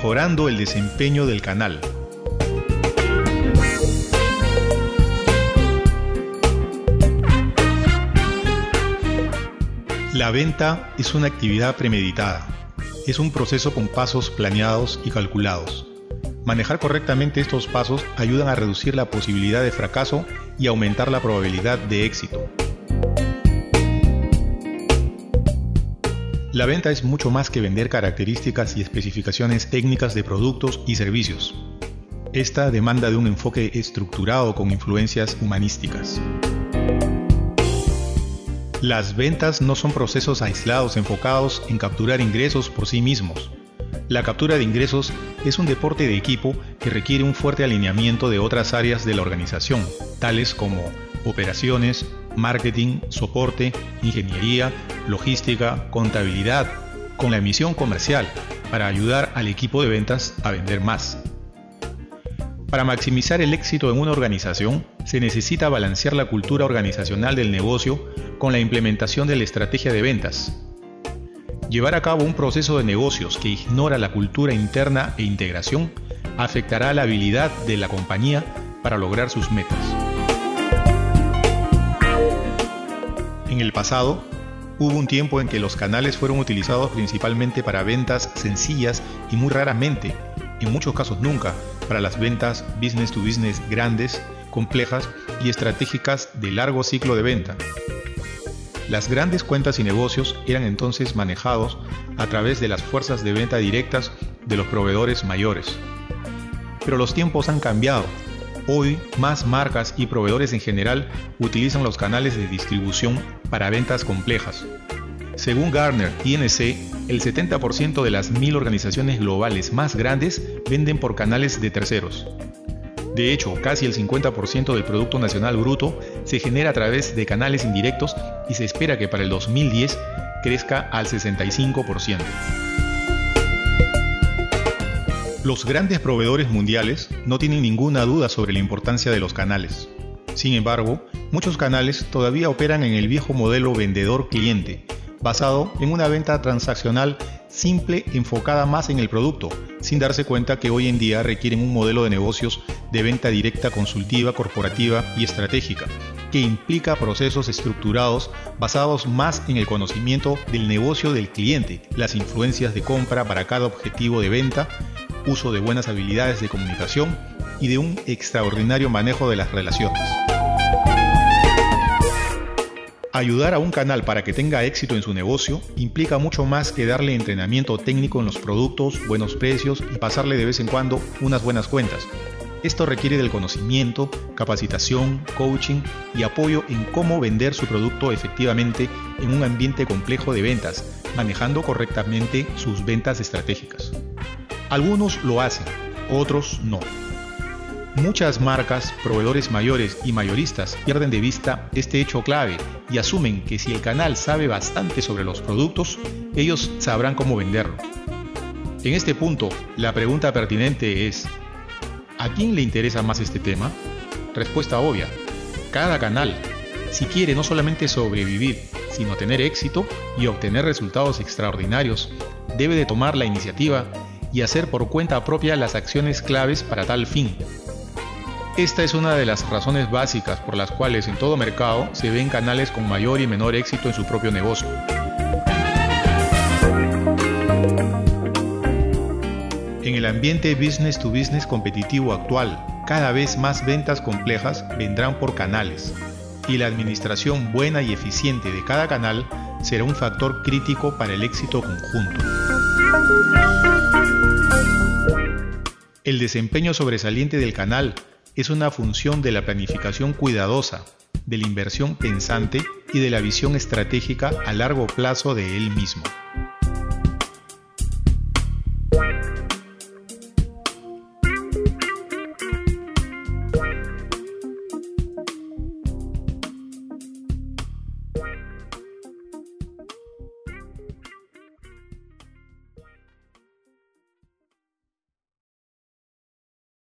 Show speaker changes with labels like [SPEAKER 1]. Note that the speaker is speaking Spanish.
[SPEAKER 1] mejorando el desempeño del canal. La venta es una actividad premeditada. Es un proceso con pasos planeados y calculados. Manejar correctamente estos pasos ayudan a reducir la posibilidad de fracaso y aumentar la probabilidad de éxito. La venta es mucho más que vender características y especificaciones técnicas de productos y servicios. Esta demanda de un enfoque estructurado con influencias humanísticas. Las ventas no son procesos aislados enfocados en capturar ingresos por sí mismos. La captura de ingresos es un deporte de equipo que requiere un fuerte alineamiento de otras áreas de la organización, tales como operaciones, marketing, soporte, ingeniería, logística, contabilidad, con la misión comercial para ayudar al equipo de ventas a vender más. Para maximizar el éxito en una organización, se necesita balancear la cultura organizacional del negocio con la implementación de la estrategia de ventas. Llevar a cabo un proceso de negocios que ignora la cultura interna e integración afectará la habilidad de la compañía para lograr sus metas. En el pasado, hubo un tiempo en que los canales fueron utilizados principalmente para ventas sencillas y muy raramente, en muchos casos nunca, para las ventas business to business grandes, complejas y estratégicas de largo ciclo de venta. Las grandes cuentas y negocios eran entonces manejados a través de las fuerzas de venta directas de los proveedores mayores. Pero los tiempos han cambiado Hoy, más marcas y proveedores en general utilizan los canales de distribución para ventas complejas. Según Gartner INC, el 70% de las mil organizaciones globales más grandes venden por canales de terceros. De hecho, casi el 50% del Producto Nacional Bruto se genera a través de canales indirectos y se espera que para el 2010 crezca al 65%. Los grandes proveedores mundiales no tienen ninguna duda sobre la importancia de los canales. Sin embargo, muchos canales todavía operan en el viejo modelo vendedor-cliente, basado en una venta transaccional simple enfocada más en el producto, sin darse cuenta que hoy en día requieren un modelo de negocios de venta directa consultiva, corporativa y estratégica, que implica procesos estructurados basados más en el conocimiento del negocio del cliente, las influencias de compra para cada objetivo de venta uso de buenas habilidades de comunicación y de un extraordinario manejo de las relaciones. Ayudar a un canal para que tenga éxito en su negocio implica mucho más que darle entrenamiento técnico en los productos, buenos precios y pasarle de vez en cuando unas buenas cuentas. Esto requiere del conocimiento, capacitación, coaching y apoyo en cómo vender su producto efectivamente en un ambiente complejo de ventas, manejando correctamente sus ventas estratégicas. Algunos lo hacen, otros no. Muchas marcas, proveedores mayores y mayoristas pierden de vista este hecho clave y asumen que si el canal sabe bastante sobre los productos, ellos sabrán cómo venderlo. En este punto, la pregunta pertinente es, ¿a quién le interesa más este tema? Respuesta obvia, cada canal, si quiere no solamente sobrevivir, sino tener éxito y obtener resultados extraordinarios, debe de tomar la iniciativa y hacer por cuenta propia las acciones claves para tal fin. Esta es una de las razones básicas por las cuales en todo mercado se ven canales con mayor y menor éxito en su propio negocio. En el ambiente business to business competitivo actual, cada vez más ventas complejas vendrán por canales, y la administración buena y eficiente de cada canal será un factor crítico para el éxito conjunto. El desempeño sobresaliente del canal es una función de la planificación cuidadosa, de la inversión pensante y de la visión estratégica a largo plazo de él mismo.